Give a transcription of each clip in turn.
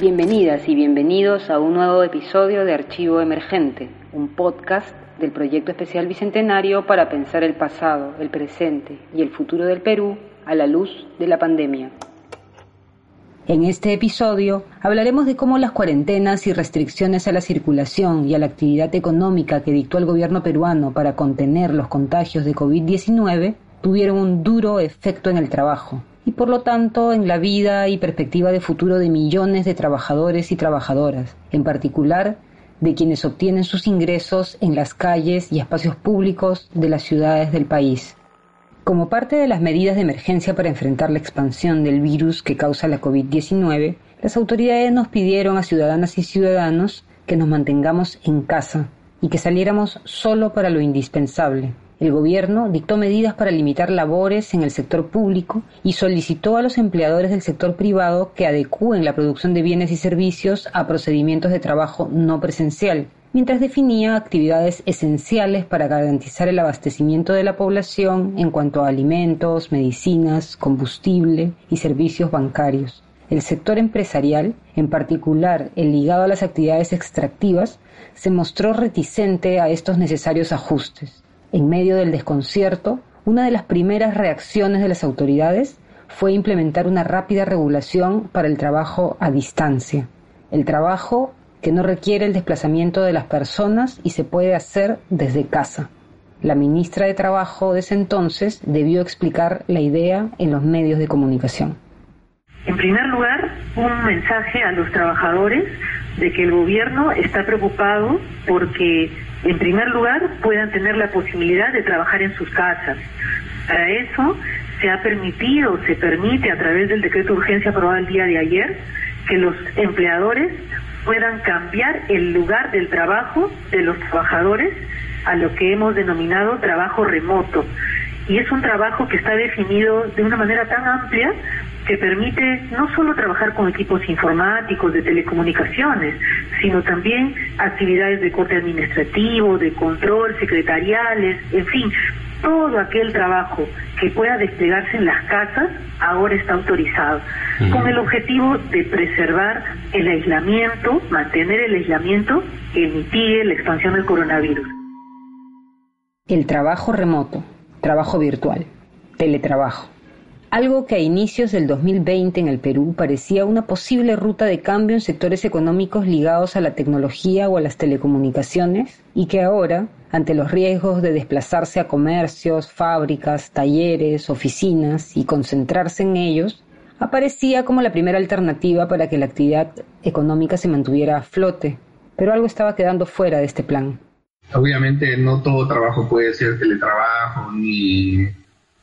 Bienvenidas y bienvenidos a un nuevo episodio de Archivo Emergente, un podcast del Proyecto Especial Bicentenario para pensar el pasado, el presente y el futuro del Perú a la luz de la pandemia. En este episodio hablaremos de cómo las cuarentenas y restricciones a la circulación y a la actividad económica que dictó el gobierno peruano para contener los contagios de COVID-19 tuvieron un duro efecto en el trabajo, y por lo tanto en la vida y perspectiva de futuro de millones de trabajadores y trabajadoras, en particular de quienes obtienen sus ingresos en las calles y espacios públicos de las ciudades del país. Como parte de las medidas de emergencia para enfrentar la expansión del virus que causa la COVID-19, las autoridades nos pidieron a ciudadanas y ciudadanos que nos mantengamos en casa y que saliéramos solo para lo indispensable, el gobierno dictó medidas para limitar labores en el sector público y solicitó a los empleadores del sector privado que adecúen la producción de bienes y servicios a procedimientos de trabajo no presencial, mientras definía actividades esenciales para garantizar el abastecimiento de la población en cuanto a alimentos, medicinas, combustible y servicios bancarios. El sector empresarial, en particular el ligado a las actividades extractivas, se mostró reticente a estos necesarios ajustes. En medio del desconcierto, una de las primeras reacciones de las autoridades fue implementar una rápida regulación para el trabajo a distancia, el trabajo que no requiere el desplazamiento de las personas y se puede hacer desde casa. La ministra de Trabajo de ese entonces debió explicar la idea en los medios de comunicación. En primer lugar, un mensaje a los trabajadores de que el gobierno está preocupado porque en primer lugar, puedan tener la posibilidad de trabajar en sus casas. Para eso se ha permitido, se permite a través del decreto de urgencia aprobado el día de ayer, que los empleadores puedan cambiar el lugar del trabajo de los trabajadores a lo que hemos denominado trabajo remoto. Y es un trabajo que está definido de una manera tan amplia que permite no solo trabajar con equipos informáticos, de telecomunicaciones, sino también actividades de corte administrativo, de control, secretariales, en fin, todo aquel trabajo que pueda desplegarse en las casas ahora está autorizado, con el objetivo de preservar el aislamiento, mantener el aislamiento que mitigue la expansión del coronavirus. El trabajo remoto, trabajo virtual, teletrabajo algo que a inicios del 2020 en el Perú parecía una posible ruta de cambio en sectores económicos ligados a la tecnología o a las telecomunicaciones y que ahora, ante los riesgos de desplazarse a comercios, fábricas, talleres, oficinas y concentrarse en ellos, aparecía como la primera alternativa para que la actividad económica se mantuviera a flote, pero algo estaba quedando fuera de este plan. Obviamente no todo trabajo puede ser teletrabajo ni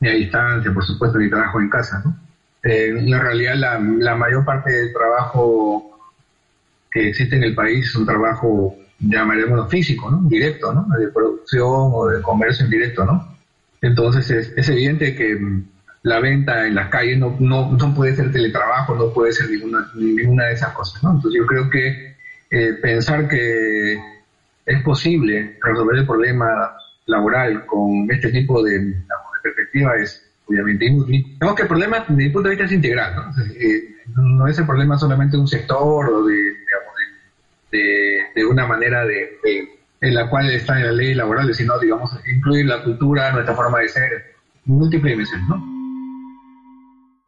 ni a distancia, por supuesto, ni trabajo en casa, ¿no? Eh, en realidad, la, la, mayor parte del trabajo que existe en el país es un trabajo, llamaremos físico, ¿no? Directo, ¿no? De producción o de comercio en directo, ¿no? Entonces, es, es evidente que la venta en las calles no, no, no, puede ser teletrabajo, no puede ser ninguna, ninguna de esas cosas, ¿no? Entonces, yo creo que eh, pensar que es posible resolver el problema laboral con este tipo de perspectiva es obviamente inútil. Digamos que el problema, desde mi punto de vista, es integral. ¿no? Eh, no es el problema solamente de un sector o de, de, de, una manera de, en la cual está en la ley laboral, sino, digamos, incluir la cultura, nuestra forma de ser, múltiples dimensiones, ¿no?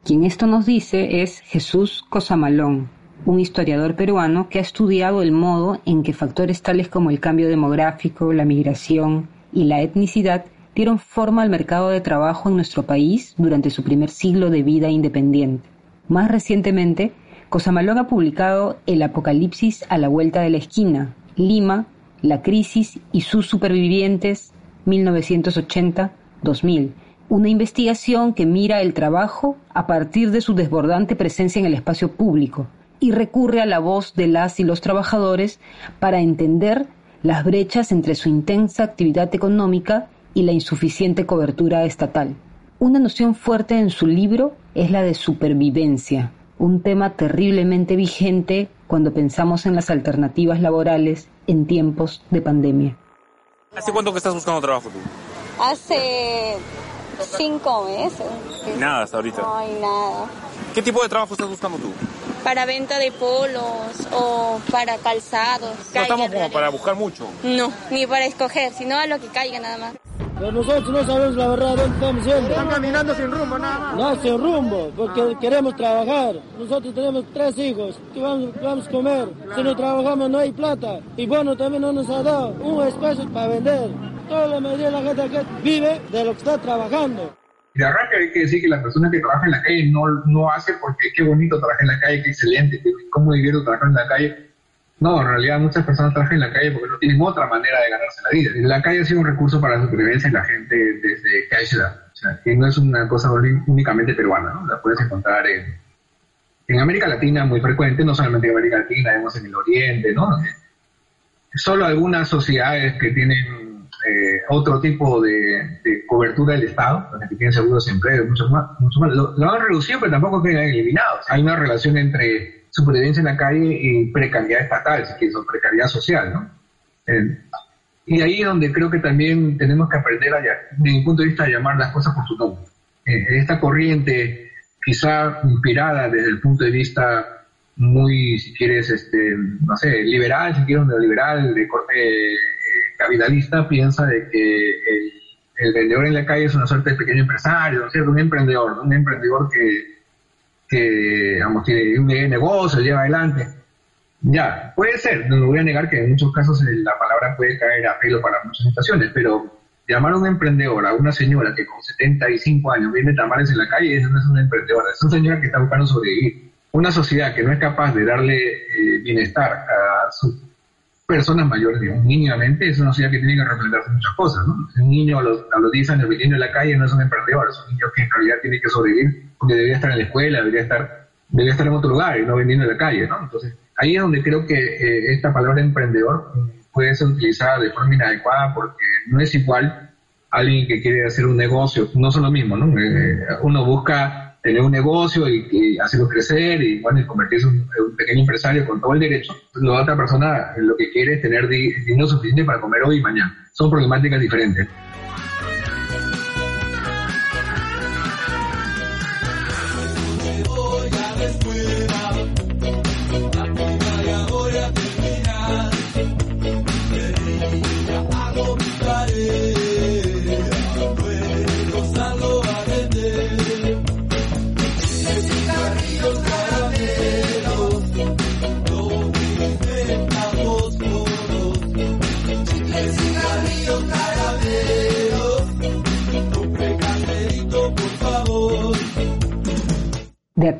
Quien esto nos dice es Jesús Cosamalón, un historiador peruano que ha estudiado el modo en que factores tales como el cambio demográfico, la migración y la etnicidad dieron forma al mercado de trabajo en nuestro país durante su primer siglo de vida independiente. Más recientemente, Cosamalón ha publicado El Apocalipsis a la vuelta de la esquina, Lima, la crisis y sus supervivientes 1980-2000, una investigación que mira el trabajo a partir de su desbordante presencia en el espacio público y recurre a la voz de las y los trabajadores para entender las brechas entre su intensa actividad económica y la insuficiente cobertura estatal. Una noción fuerte en su libro es la de supervivencia, un tema terriblemente vigente cuando pensamos en las alternativas laborales en tiempos de pandemia. ¿Hace cuánto que estás buscando trabajo tú? Hace cinco meses. Nada hasta ahorita. No hay nada. ¿Qué tipo de trabajo estás buscando tú? para venta de polos o para calzados. No estamos como para buscar mucho. No, ni para escoger, sino a lo que caiga nada más. Pero nosotros no sabemos la verdad dónde estamos yendo. Están caminando sin rumbo, nada más. No, sin rumbo, porque queremos trabajar. Nosotros tenemos tres hijos, que vamos, vamos a comer. Si no trabajamos no hay plata. Y bueno, también no nos ha dado un espacio para vender. Toda la mayoría de la gente que vive de lo que está trabajando. De arranque hay que decir que la persona que trabaja en la calle no, no hace porque qué bonito trabajar en la calle, qué excelente, qué, cómo divierto trabajar en la calle. No, en realidad muchas personas trabajan en la calle porque no tienen otra manera de ganarse la vida. La calle ha sido un recurso para la supervivencia de la gente desde que hay ciudad. O sea, que no es una cosa únicamente peruana, ¿no? La puedes encontrar en, en América Latina muy frecuente, no solamente en América Latina, vemos en el Oriente, ¿no? Solo algunas sociedades que tienen eh, otro tipo de, cobertura del Estado, donde que tienen seguros de empleo, mucho más, mucho más. Lo, han reducido, pero tampoco quedan eliminados. Hay una relación entre supervivencia en la calle y precariedad estatal, si quieres, o precariedad social, ¿no? Eh, y ahí es donde creo que también tenemos que aprender, desde mi punto de vista, a llamar las cosas por su nombre. Eh, esta corriente, quizá inspirada desde el punto de vista muy, si quieres, este, no sé, liberal, si quieres, neoliberal, de corte capitalista piensa de que el, vendedor en la calle es una suerte de pequeño empresario, ¿no Un emprendedor, un emprendedor que, que digamos, tiene un negocio, lleva adelante. Ya, puede ser, no lo voy a negar que en muchos casos la palabra puede caer a pelo para muchas situaciones, pero llamar a un emprendedor a una señora que con 75 años viene tamales en la calle, eso no es una emprendedora, es una señora que está buscando sobrevivir. Una sociedad que no es capaz de darle eh, bienestar a su personas mayores, digamos, mínimamente, es una sociedad que tiene que replantearse muchas cosas, ¿no? Un niño a los, a los 10 años viniendo en la calle no es un emprendedor, es un niño que en realidad tiene que sobrevivir porque debería estar en la escuela, debería estar, debería estar en otro lugar y no vendiendo en la calle, ¿no? Entonces, ahí es donde creo que eh, esta palabra emprendedor puede ser utilizada de forma inadecuada porque no es igual alguien que quiere hacer un negocio, no son lo mismo, ¿no? Eh, uno busca tener un negocio y, hacerlo crecer y, bueno, y convertirse en un, pequeño empresario con todo el derecho. La otra persona lo que quiere es tener dinero suficiente para comer hoy y mañana. Son problemáticas diferentes.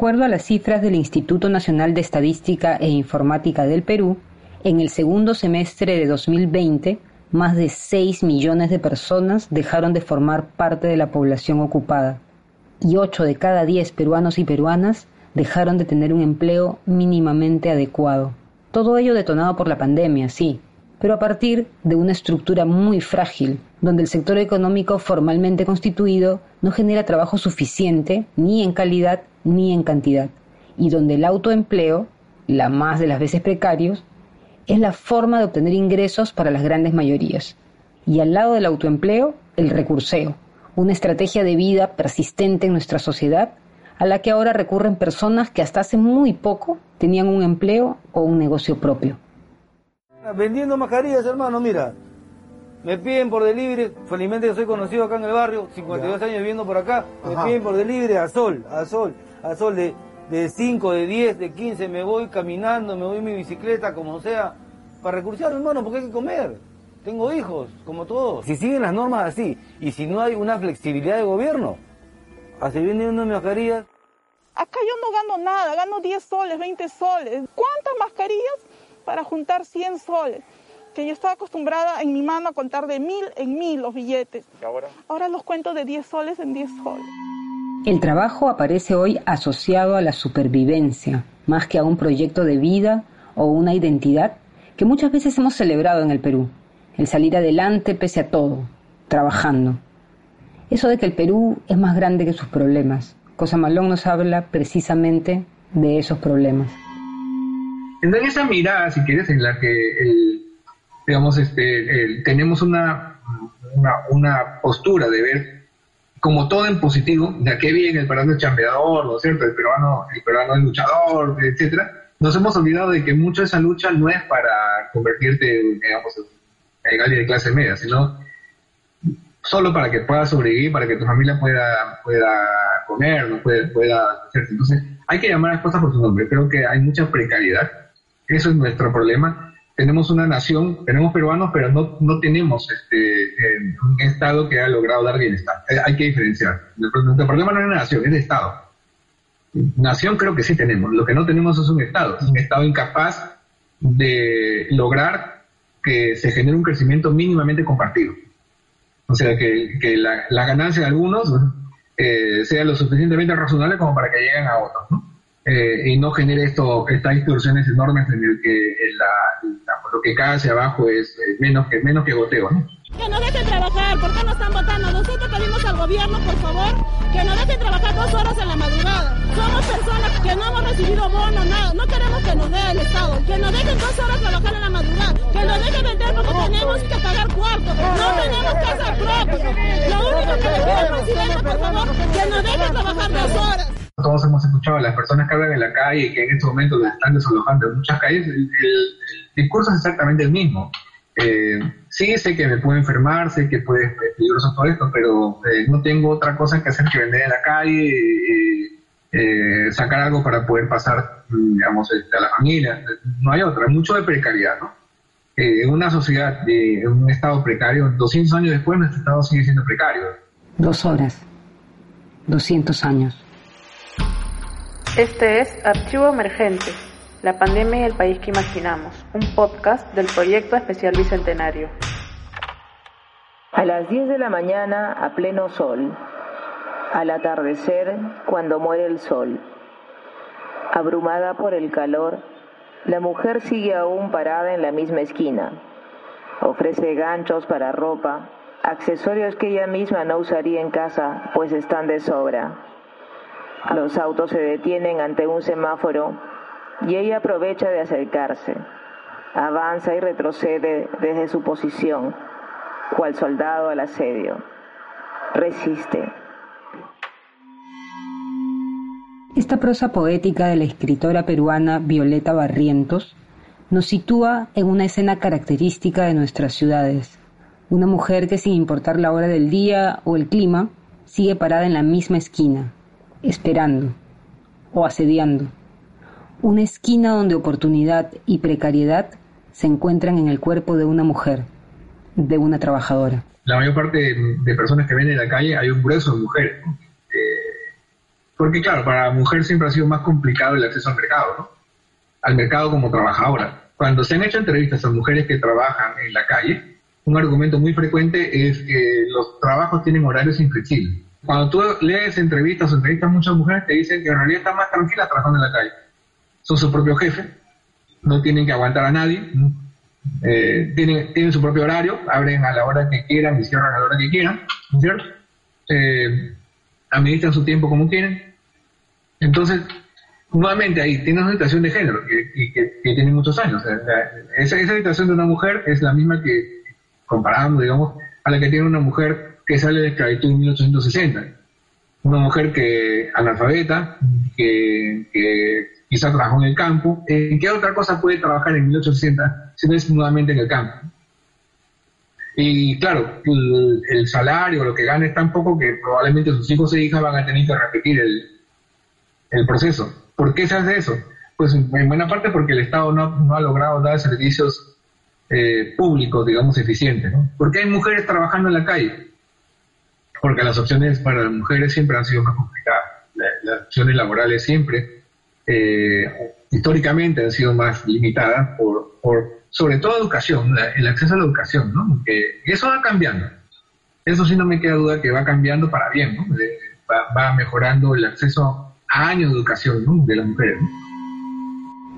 Acuerdo a las cifras del Instituto Nacional de Estadística e Informática del Perú, en el segundo semestre de 2020, más de 6 millones de personas dejaron de formar parte de la población ocupada y 8 de cada 10 peruanos y peruanas dejaron de tener un empleo mínimamente adecuado. Todo ello detonado por la pandemia, sí, pero a partir de una estructura muy frágil, donde el sector económico formalmente constituido no genera trabajo suficiente ni en calidad ni en cantidad, y donde el autoempleo, la más de las veces precarios, es la forma de obtener ingresos para las grandes mayorías. Y al lado del autoempleo, el recurseo, una estrategia de vida persistente en nuestra sociedad a la que ahora recurren personas que hasta hace muy poco tenían un empleo o un negocio propio. Vendiendo mascarillas, hermano, mira. Me piden por delivery, felizmente yo soy conocido acá en el barrio, 52 años viviendo por acá, me piden por delivery a sol, a sol, a sol de, de 5, de 10, de 15, me voy caminando, me voy en mi bicicleta, como sea, para recursar, hermano, porque hay que comer. Tengo hijos, como todos. Si siguen las normas así, y si no hay una flexibilidad de gobierno, así vendiendo mascarillas. Acá yo no gano nada, gano 10 soles, 20 soles. ¿Cuántas mascarillas? Para juntar 100 soles, que yo estaba acostumbrada en mi mano a contar de mil en mil los billetes. ¿Y ahora? Ahora los cuento de 10 soles en 10 soles. El trabajo aparece hoy asociado a la supervivencia, más que a un proyecto de vida o una identidad que muchas veces hemos celebrado en el Perú, el salir adelante pese a todo, trabajando. Eso de que el Perú es más grande que sus problemas. Cosa Malón nos habla precisamente de esos problemas. Entonces esa mirada, si quieres, en la que el, digamos, este, tenemos una, una, postura de ver como todo en positivo, de qué bien el peruano es chambeador, ¿no cierto? El peruano, el peruano es luchador, etcétera. Nos hemos olvidado de que mucho de esa lucha no es para convertirte, digamos, en alguien de clase media, sino solo para que puedas sobrevivir, para que tu familia pueda, pueda comer, ¿no? pueda, pueda hacerse. Entonces, hay que llamar a las cosas por su nombre. Creo que hay mucha precariedad. Eso es nuestro problema tenemos una nación, tenemos peruanos, pero no, no tenemos este, eh, un Estado que ha logrado dar bienestar. Eh, hay que diferenciar. El, problema no es una nación, es de Estado. Nación creo que sí tenemos. Lo que no tenemos es un Estado. Es un Estado incapaz de lograr que se genere un crecimiento mínimamente compartido. O sea, que, que la, la, ganancia de algunos eh, sea lo suficientemente razonable como para que lleguen a otros. Eh, y no genere esto, estas distorsiones enormes en el que lo que cae hacia abajo es menos que menos que goteo, ¿no? Que no dejen trabajar, ¿por qué no están votando? Nosotros pedimos al gobierno, por favor, que no dejen trabajar dos horas en la madrugada. Somos personas que no hemos recibido bono, nada. No queremos que nos dé el Estado. Que nos dejen dos horas trabajar en la madrugada. Que nos dejen vender porque tenemos que pagar cuarto. No tenemos casa propia. Lo único que le pido al presidente, por favor, que nos dejen trabajar dos horas todos hemos escuchado a las personas que hablan en la calle que en este momento los están desalojando en muchas calles, el, discurso es exactamente el mismo. Eh, sí, sé que me puedo enfermar, sé que puede ser peligroso todo esto, pero eh, no tengo otra cosa que hacer que vender en la calle, y eh, sacar algo para poder pasar, digamos, este, a la familia. No hay otra, mucho de precariedad, ¿no? en una sociedad, en un estado precario, 200 años después nuestro estado sigue siendo precario. Dos horas, 200 años. Este es Archivo Emergente, la pandemia y el país que imaginamos, un podcast del proyecto especial Bicentenario. A las 10 de la mañana a pleno sol, al atardecer cuando muere el sol. Abrumada por el calor, la mujer sigue aún parada en la misma esquina. Ofrece ganchos para ropa, accesorios que ella misma no usaría en casa, pues están de sobra. Los autos se detienen ante un semáforo y ella aprovecha de acercarse. Avanza y retrocede desde su posición, cual soldado al asedio. Resiste. Esta prosa poética de la escritora peruana Violeta Barrientos nos sitúa en una escena característica de nuestras ciudades. Una mujer que sin importar la hora del día o el clima, sigue parada en la misma esquina, esperando o asediando. Una esquina donde oportunidad y precariedad se encuentran en el cuerpo de una mujer, de una trabajadora. La mayor parte de personas que ven en la calle hay un grueso de mujeres. Eh, porque claro, para la mujer siempre ha sido más complicado el acceso al mercado, al mercado como trabajadora. Cuando se han hecho entrevistas a mujeres que trabajan en la calle, un argumento muy frecuente es que los trabajos tienen horarios inflexibles cuando tú lees entrevistas o entrevistas a muchas mujeres, te dicen que en realidad están más tranquilas trabajando en la calle. Son su propio jefe, no tienen que aguantar a nadie, eh, tienen, tienen su propio horario, abren a la hora que quieran y cierran a la hora que quieran, ¿cierto? Eh, administran su tiempo como quieren. Entonces, nuevamente ahí tienes una situación de género que, que, tiene muchos años. esa, esa situación de una mujer es la misma que, comparando, digamos, a la que tiene una mujer que sale de esclavitud en 1860. Una mujer que analfabeta, que, que quizá trabajó en el campo. ¿En qué otra cosa puede trabajar en 1860 si no es nuevamente en el campo? Y claro, el, salario, lo que gana es tan poco que probablemente sus hijos e hijas van a tener que repetir el, el proceso. ¿Por qué se hace eso? Pues en buena parte porque el Estado no, ha logrado dar servicios eh, públicos, digamos, eficientes. ¿no? ¿Por qué hay mujeres trabajando en la calle? Porque las opciones para las mujeres siempre han sido más complicadas. Las, opciones laborales siempre, eh, históricamente, han sido más limitadas por, por sobre todo educación, el acceso a la educación, ¿no? Que eso va cambiando. Eso sí no me queda duda que va cambiando para bien, ¿no? Va, mejorando el acceso a años de educación de las mujeres.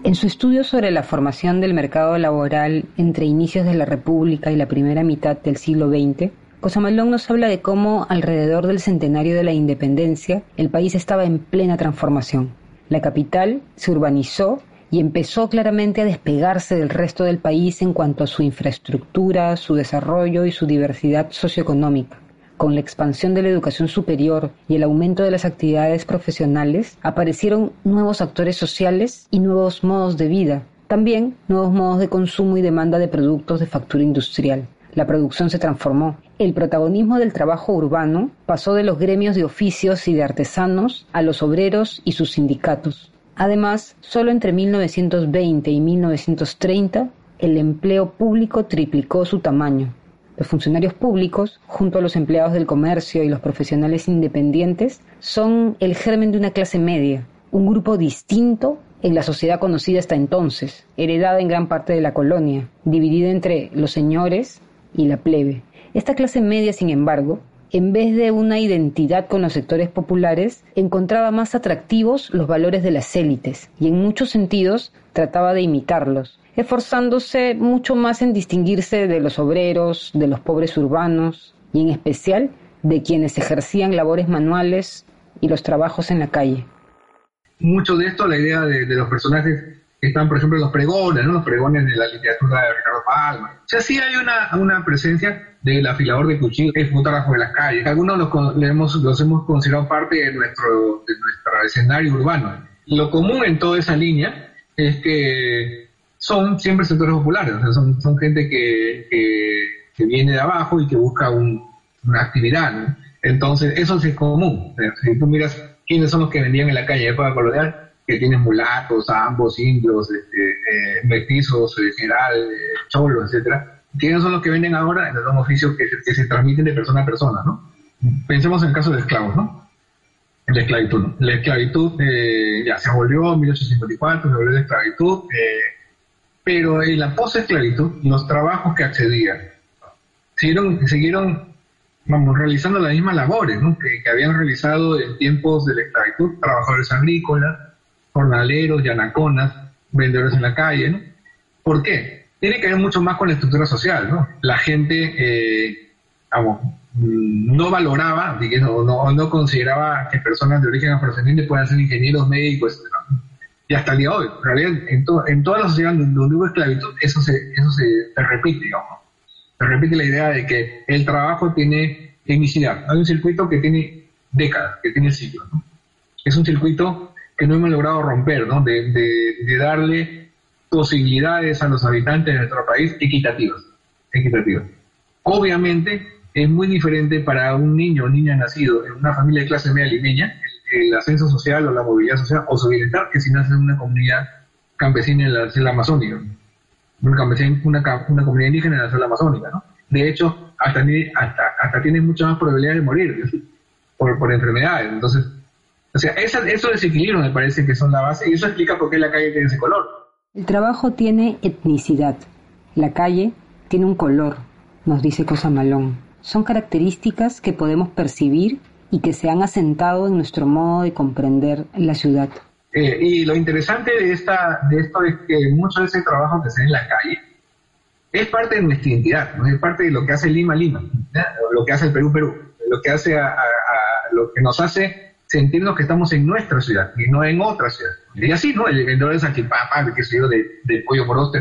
En su estudio sobre la formación del mercado laboral entre inicios de la República y la primera mitad del siglo XX, Cosamalón nos habla de cómo alrededor del centenario de la independencia el país estaba en plena transformación. La capital se urbanizó y empezó claramente a despegarse del resto del país en cuanto a su infraestructura, su desarrollo y su diversidad socioeconómica. con la expansión de la educación superior y el aumento de las actividades profesionales, aparecieron nuevos actores sociales y nuevos modos de vida, también nuevos modos de consumo y demanda de productos de factura industrial. La producción se transformó. El protagonismo del trabajo urbano pasó de los gremios de oficios y de artesanos a los obreros y sus sindicatos. Además, solo entre 1920 y 1930 el empleo público triplicó su tamaño. Los funcionarios públicos, junto a los empleados del comercio y los profesionales independientes, son el germen de una clase media, un grupo distinto en la sociedad conocida hasta entonces, heredada en gran parte de la colonia, dividida entre los señores y la plebe. Esta clase media, sin embargo, en vez de una identidad con los sectores populares, encontraba más atractivos los valores de las élites y en muchos sentidos trataba de imitarlos, esforzándose mucho más en distinguirse de los obreros, de los pobres urbanos y en especial de quienes ejercían labores manuales y los trabajos en la calle. Mucho de esto, la idea de, los personajes están, por ejemplo, los pregones, ¿no? los pregones de la literatura de Ricardo Palma. O sea, sí hay una, una presencia del afilador de cuchillos, el fotógrafo de las calles. Algunos los, hemos, los hemos considerado parte de nuestro, de nuestro escenario urbano. Lo común en toda esa línea es que son siempre sectores populares, son, son gente que, que, viene de abajo y que busca una actividad. Entonces, eso sí es común. si tú miras quiénes son los que vendían en la calle de época colonial, que tienen mulatos, ambos, indios, mestizos, eh, general, eh, cholos, etcétera. ¿Quiénes son los que venden ahora? En los oficios que, que se transmiten de persona a persona, ¿no? Pensemos en el caso de esclavos, ¿no? La esclavitud. La esclavitud eh, ya se volvió en 1854, se volvió de esclavitud, eh, pero en la post-esclavitud, los trabajos que accedían siguieron, siguieron vamos, realizando las mismas labores que, habían realizado en tiempos de la esclavitud, trabajadores agrícolas, jornaleros, yanaconas, vendedores en la calle. ¿no? ¿Por qué? Tiene que ver mucho más con la estructura social. ¿no? La gente, eh, Mm, no valoraba, digamos, no, no consideraba que personas de origen afrodescendiente puedan ser ingenieros médicos, y hasta el día de hoy. En en, toda la sociedad donde hubo esclavitud, eso se, eso se, repite, digamos. Se repite la idea de que el trabajo tiene tecnicidad. Hay un circuito que tiene décadas, que tiene siglos. Es un circuito que no hemos logrado romper, ¿no? De, de, de darle posibilidades a los habitantes de nuestro país equitativas. equitativas. Obviamente, es muy diferente para un niño o niña nacido en una familia de clase media limeña, el, ascenso social o la movilidad social o su bienestar, que si nace en una comunidad campesina en la selva amazónica, una, una, una comunidad indígena en la selva amazónica. ¿no? De hecho, hasta, hasta, hasta tiene mucha más probabilidad de morir por, por enfermedades. Entonces, o sea, esa, esos desequilibrios me parece que son la base y eso explica por qué la calle tiene ese color. El trabajo tiene etnicidad. La calle tiene un color, nos dice Cosa Malón son características que podemos percibir y que se han asentado en nuestro modo de comprender la ciudad. Eh, y lo interesante de, esta, de esto es que mucho de ese trabajo que se ve en la calle es parte de nuestra identidad, ¿no? es parte de lo que hace Lima Lima, lo que hace el Perú Perú, lo que hace a, lo que nos hace sentirnos que estamos en nuestra ciudad y no en otra ciudad. Y así, ¿no? El vendedor de salchipapa, el que se de, de pollo por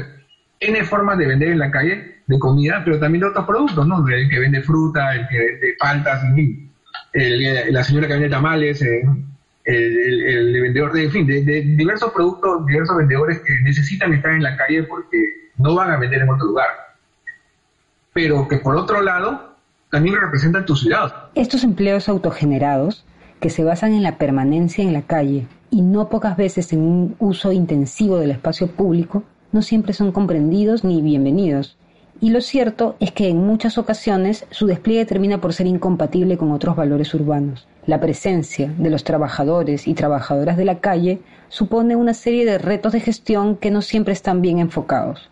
tiene formas de vender en la calle de comida, pero también de otros productos, ¿no? El que vende fruta, el que vende faltas, en fin. la señora que vende tamales, eh, el, vendedor de, en fin, de, diversos productos, diversos vendedores que necesitan estar en la calle porque no van a vender en otro lugar. Pero que por otro lado, también representan tu ciudad. Estos empleos autogenerados, que se basan en la permanencia en la calle y no pocas veces en un uso intensivo del espacio público, no siempre son comprendidos ni bienvenidos. Y lo cierto es que en muchas ocasiones su despliegue termina por ser incompatible con otros valores urbanos. La presencia de los trabajadores y trabajadoras de la calle supone una serie de retos de gestión que no siempre están bien enfocados.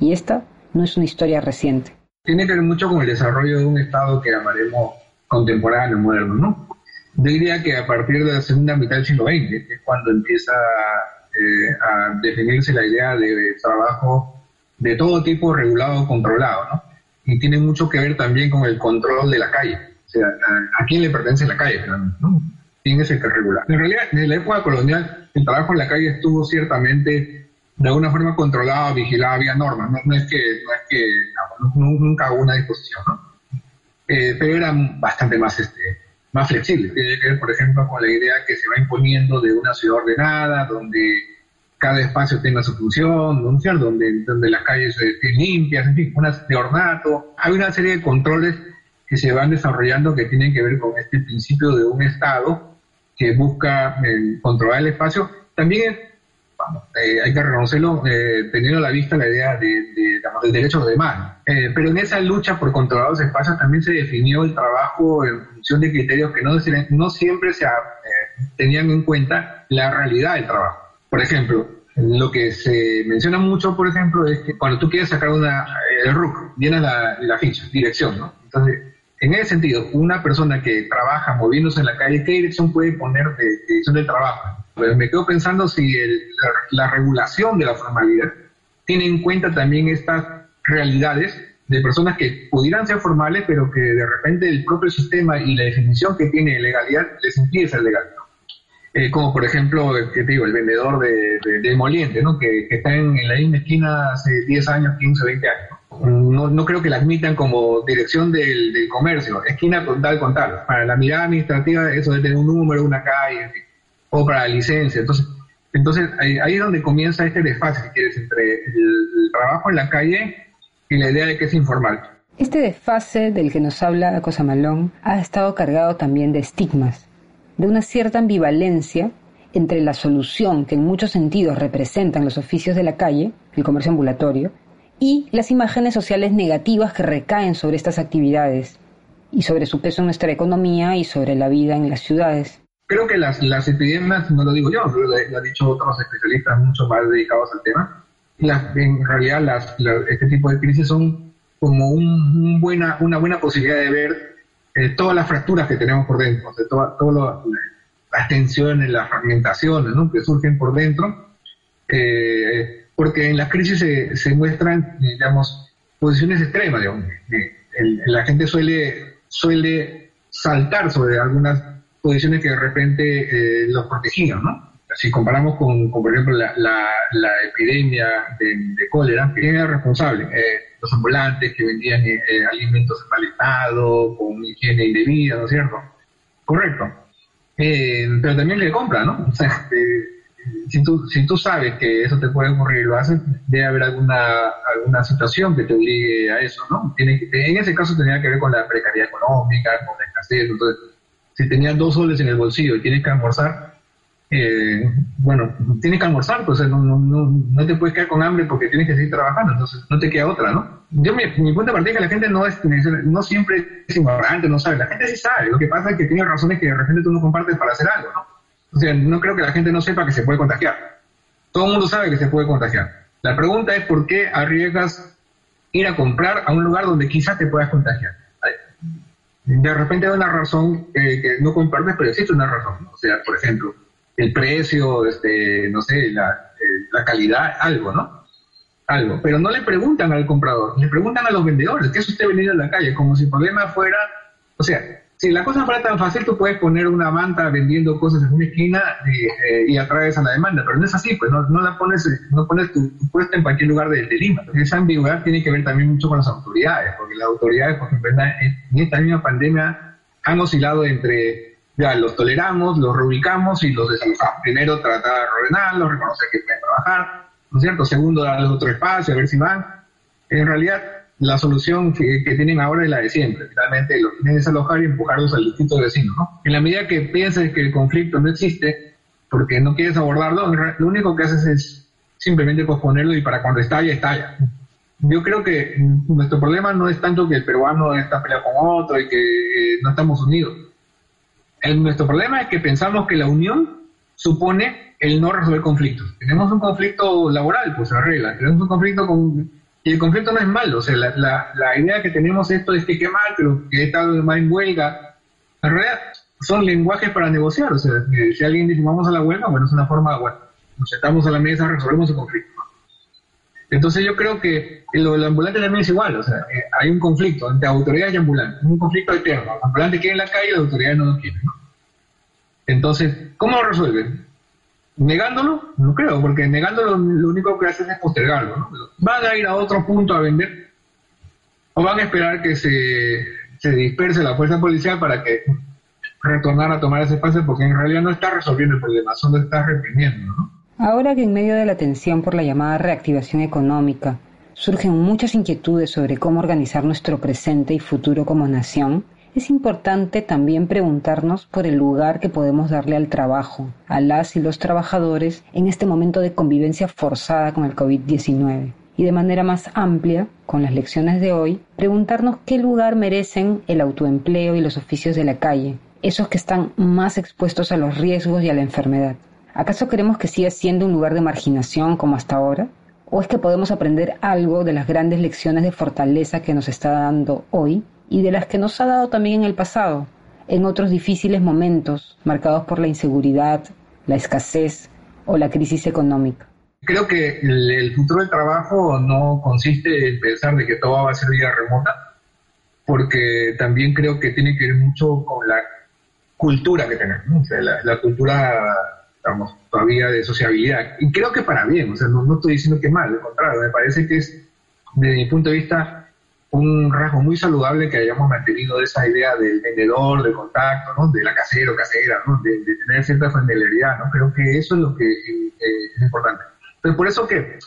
Y esta no es una historia reciente. Tiene que ver mucho con el desarrollo de un Estado que llamaremos contemporáneo, moderno, ¿no? Yo diría que a partir de la segunda mitad del siglo XX, es cuando empieza eh, a definirse la idea de trabajo de todo tipo regulado controlado, ¿no? Y tiene mucho que ver también con el control de la calle, o sea, a, quién le pertenece la calle, ¿no? ¿Quién es el que regula? En realidad, en la época colonial, el trabajo en la calle estuvo ciertamente de alguna forma controlado, vigilado, había normas, no, es que, no es que nunca hubo una disposición, ¿no? eh, pero era bastante más, este, más flexible. Tiene que ver, por ejemplo, con la idea que se va imponiendo de una ciudad ordenada, donde cada espacio tenga su función, Donde, donde las calles estén limpias, en fin, una, de ornato. Hay una serie de controles que se van desarrollando que tienen que ver con este principio de un Estado que busca eh, controlar el espacio. También eh, hay que reconocerlo eh, teniendo a la vista la idea de, del derecho a los demás. pero en esa lucha por controlar los espacios también se definió el trabajo en función de criterios que no, no siempre se tenían en cuenta la realidad del trabajo. Por ejemplo, lo que se menciona mucho, por ejemplo, es que cuando tú quieres sacar una, el RUC, llenas la, la ficha, dirección, ¿no? Entonces, en ese sentido, una persona que trabaja moviéndose en la calle, ¿qué dirección puede poner de, dirección del trabajo? Me quedo pensando si la, regulación de la formalidad tiene en cuenta también estas realidades de personas que pudieran ser formales, pero que de repente el propio sistema y la definición que tiene de legalidad les impide ser legal. Eh, como por ejemplo, ¿qué te digo? el vendedor de, de, moliente, ¿no? que, está en, la misma esquina hace 10 años, 15, 20 años no, no creo que la admitan como dirección del, del comercio, esquina con tal con tal. Para la mirada administrativa eso debe tener un número, una calle, o para la licencia. Entonces, entonces ahí, es donde comienza este desfase, si quieres, entre el, trabajo en la calle y la idea de que es informal. Este desfase del que nos habla Malón ha estado cargado también de estigmas, de una cierta ambivalencia entre la solución que en muchos sentidos representan los oficios de la calle, el comercio ambulatorio, y las imágenes sociales negativas que recaen sobre estas actividades y sobre su peso en nuestra economía y sobre la vida en las ciudades. Creo que las, las epidemias, no lo digo yo, lo, han dicho otros especialistas mucho más dedicados al tema, las, en realidad las, este tipo de crisis son como un, buena, una buena posibilidad de ver eh, todas las fracturas que tenemos por dentro, de todas las tensiones, las fragmentaciones ¿no? que surgen por dentro. Eh, porque en las crisis se, muestran, digamos, posiciones extremas, digamos. la gente suele, suele saltar sobre algunas posiciones que de repente eh, los protegían, ¿no? Si comparamos con, por ejemplo, la, epidemia de, cólera, ¿quién era responsable? Eh, los ambulantes que vendían eh, alimentos en mal estado, con higiene indebida, ¿no es cierto? Correcto. pero también le compra, ¿no? O sea, si tú, si tú sabes que eso te puede ocurrir y lo haces, debe haber alguna, alguna situación que te obligue a eso, ¿no? Tiene, en ese caso tenía que ver con la precariedad económica, con la escasez, entonces, si tenías dos soles en el bolsillo y tienes que almorzar, eh, bueno, tienes que almorzar, pues no, no, no, te puedes quedar con hambre porque tienes que seguir trabajando, entonces no te queda otra, ¿no? Yo, mi, mi punto de partida es que la gente no, es, no siempre es ignorante, no sabe, la gente sí sabe, lo que pasa es que tiene razones que de repente tú no compartes para hacer algo, ¿no? O sea, no creo que la gente no sepa que se puede contagiar. Todo el mundo sabe que se puede contagiar. La pregunta es por qué arriesgas ir a comprar a un lugar donde quizás te puedas contagiar. De repente hay una razón que no compartes, pero existe una razón. O sea, por ejemplo, el precio, este, no sé, la, eh, la calidad, algo, ¿no? Algo. Pero no le preguntan al comprador, le preguntan a los vendedores, ¿qué es usted venido a la calle? Como si el problema fuera, o sea, si la cosa fuera tan fácil, tú puedes poner una manta vendiendo cosas en una esquina eh, y, atraes a la demanda, pero no es así, pues no, la pones, no pones tu, puesta en cualquier lugar de, Lima. Esa ambigüedad tiene que ver también mucho con las autoridades, porque las autoridades, por ejemplo, en esta misma pandemia han oscilado entre, ya, los toleramos, los reubicamos y los desalojamos. Primero tratar de ordenarlos, reconocer que pueden trabajar, ¿no es cierto? Segundo, darles otro espacio, a ver si van. En realidad, la solución que, tienen ahora es la de siempre. Finalmente lo que tienen es alojar y empujarlos al distrito vecino. ¿no? En la medida que pienses que el conflicto no existe, porque no quieres abordarlo, lo único que haces es simplemente posponerlo y para cuando estalla, estalla. Yo creo que nuestro problema no es tanto que el peruano está peleado con otro y que eh, no estamos unidos. Nuestro problema es que pensamos que la unión supone el no resolver conflictos. Tenemos un conflicto laboral, pues se arregla. Tenemos un conflicto con y el conflicto no es malo, o sea, la, la, idea que tenemos esto es que qué mal, pero que he estado más en huelga. En realidad, son lenguajes para negociar, o sea, si alguien dice vamos a la huelga, bueno, es una forma, bueno, nos sentamos a la mesa, resolvemos el conflicto. Entonces yo creo que lo del ambulante también es igual, o sea, eh, hay un conflicto entre autoridades y ambulantes, un conflicto eterno. El ambulante quiere en la calle y las autoridades no lo quieren. ¿no? Entonces, ¿cómo lo resuelven? Negándolo, no creo, porque negándolo lo único que hacen es postergarlo. ¿no? ¿Van a ir a otro punto a vender? ¿O van a esperar que se, se disperse la fuerza policial para que retornar a tomar ese espacio porque en realidad no está resolviendo el problema, solo está reprimiendo. Ahora que en medio de la tensión por la llamada reactivación económica surgen muchas inquietudes sobre cómo organizar nuestro presente y futuro como nación, es importante también preguntarnos por el lugar que podemos darle al trabajo, a las y los trabajadores en este momento de convivencia forzada con el COVID-19. Y de manera más amplia, con las lecciones de hoy, preguntarnos qué lugar merecen el autoempleo y los oficios de la calle, esos que están más expuestos a los riesgos y a la enfermedad. ¿Acaso queremos que siga siendo un lugar de marginación como hasta ahora? ¿O es que podemos aprender algo de las grandes lecciones de fortaleza que nos está dando hoy y de las que nos ha dado también en el pasado, en otros difíciles momentos marcados por la inseguridad, la escasez o la crisis económica? Creo que el, futuro del trabajo no consiste en pensar de que todo va a ser vía remota, porque también creo que tiene que ver mucho con la cultura que tenemos, la, cultura, estamos todavía de sociabilidad. Y creo que para bien, o sea, no, no estoy diciendo que mal, al contrario, me parece que es, desde mi punto de vista, un rasgo muy saludable que hayamos mantenido esa idea del vendedor, del contacto, ¿no? de la casero, casera, ¿no? de, tener cierta familiaridad. ¿no? Creo que eso es lo que eh, es importante. Pero por eso que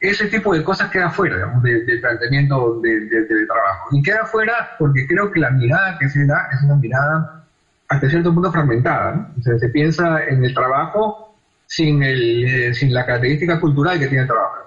ese tipo de cosas queda fuera digamos, del planteamiento de, trabajo. Y queda fuera porque creo que la mirada que se da es una mirada hasta cierto punto fragmentada. O sea, se piensa en el trabajo sin, el, eh, sin la característica cultural que tiene el trabajo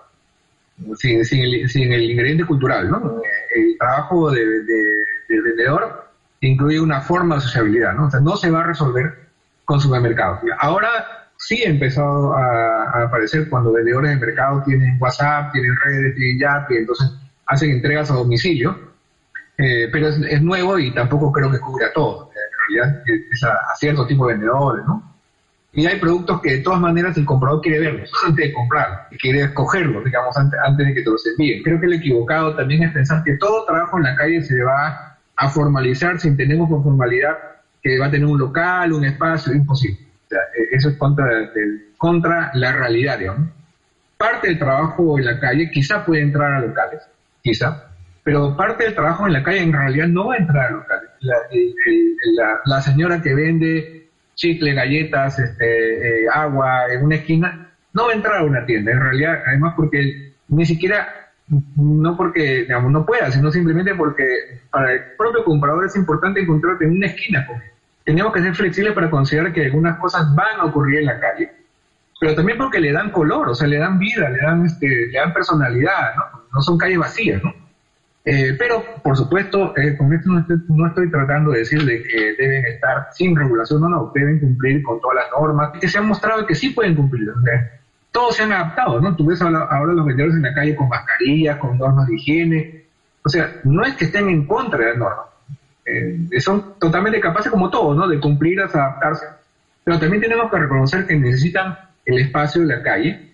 sin, sin, el, sin el ingrediente cultural, ¿no? El trabajo de, del vendedor incluye una forma de sociabilidad, ¿no? O sea, no se va a resolver con supermercados. Ahora sí ha empezado a, aparecer cuando vendedores de mercado tienen WhatsApp, tienen redes, tienen Yap, y entonces hacen entregas a domicilio, eh, pero es, nuevo y tampoco creo que cubre a todos. En realidad es a cierto tipo de vendedores, ¿no? Y hay productos que de todas maneras el comprador quiere verlos antes de comprar, quiere escogerlos, digamos, antes, antes de que te los envíen. Creo que el equivocado también es pensar que todo trabajo en la calle se va a formalizar si entendemos por formalidad que va a tener un local, un espacio, imposible. E, eso es contra, contra la realidad, digamos. Parte del trabajo en la calle quizá puede entrar a locales, quizá, pero parte del trabajo en la calle en realidad no va a entrar a locales. La, la, la señora que vende chicle, galletas, este, eh, agua en una esquina, no va a entrar a una tienda. En realidad, además porque ni siquiera, no porque digamos, no pueda, sino simplemente porque para el propio comprador es importante encontrarte en una esquina. Porque tenemos que ser flexibles para considerar que algunas cosas van a ocurrir en la calle, pero también porque le dan color, o sea, le dan vida, le dan, este, le dan personalidad, ¿no? No son calles vacías, ¿no? Eh, pero, por supuesto, eh, con esto no estoy, tratando de decir de que deben estar sin regulación, no, no, deben cumplir con todas las normas, que se han mostrado que sí pueden cumplir. todos se han adaptado, ¿no? Tú ves ahora, los vendedores en la calle con mascarillas, con normas de higiene. O sea, no es que estén en contra de las normas. Eh, son totalmente capaces, como todos, ¿no? De cumplir, adaptarse. Pero también tenemos que reconocer que necesitan el espacio de la calle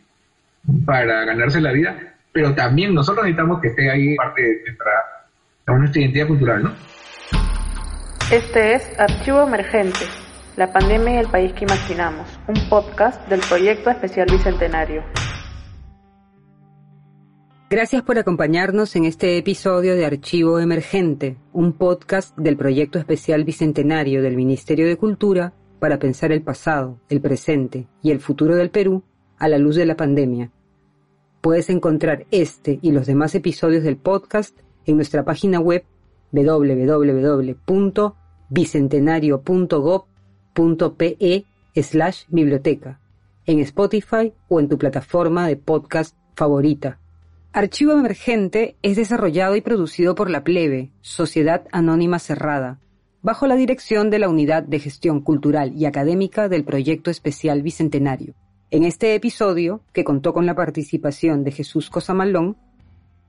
para ganarse la vida pero también nosotros necesitamos que esté ahí parte de nuestra, identidad cultural, ¿no? Este es Archivo Emergente, la pandemia y el país que imaginamos, un podcast del proyecto especial Bicentenario. Gracias por acompañarnos en este episodio de Archivo Emergente, un podcast del proyecto especial Bicentenario del Ministerio de Cultura para pensar el pasado, el presente y el futuro del Perú a la luz de la pandemia Puedes encontrar este y los demás episodios del podcast en nuestra página web www.bicentenario.gov.pe slash biblioteca, en Spotify o en tu plataforma de podcast favorita. Archivo Emergente es desarrollado y producido por La Plebe, Sociedad Anónima Cerrada, bajo la dirección de la Unidad de Gestión Cultural y Académica del Proyecto Especial Bicentenario. En este episodio, que contó con la participación de Jesús Cosamalón,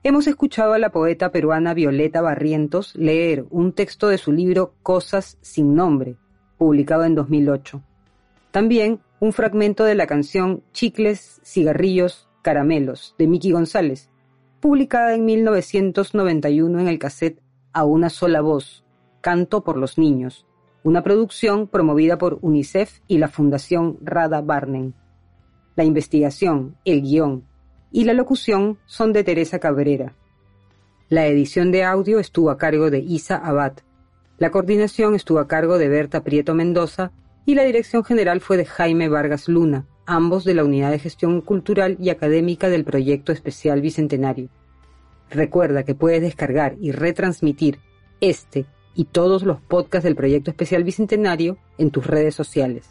hemos escuchado a la poeta peruana Violeta Barrientos leer un texto de su libro Cosas sin nombre, publicado en 2008. También un fragmento de la canción Chicles, Cigarrillos, Caramelos, de Miki González, publicada en 1991 en el cassette A una sola voz, Canto por los Niños, una producción promovida por UNICEF y la Fundación Rada Barnen. La investigación, el guion y la locución son de Teresa Cabrera. La edición de audio estuvo a cargo de Isa Abad La coordinación estuvo a cargo de Berta Prieto Mendoza y la dirección general fue de Jaime Vargas Luna, ambos de la Unidad de Gestión Cultural y Académica del Proyecto Especial Bicentenario. Recuerda que puedes descargar y retransmitir este y todos los podcasts del Proyecto Especial Bicentenario en tus redes sociales.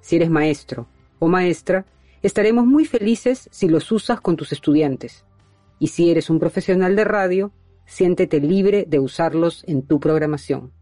Si eres maestro o maestra, estaremos muy felices si los usas con tus estudiantes. Y si eres un profesional de radio, siéntete libre de usarlos en tu programación.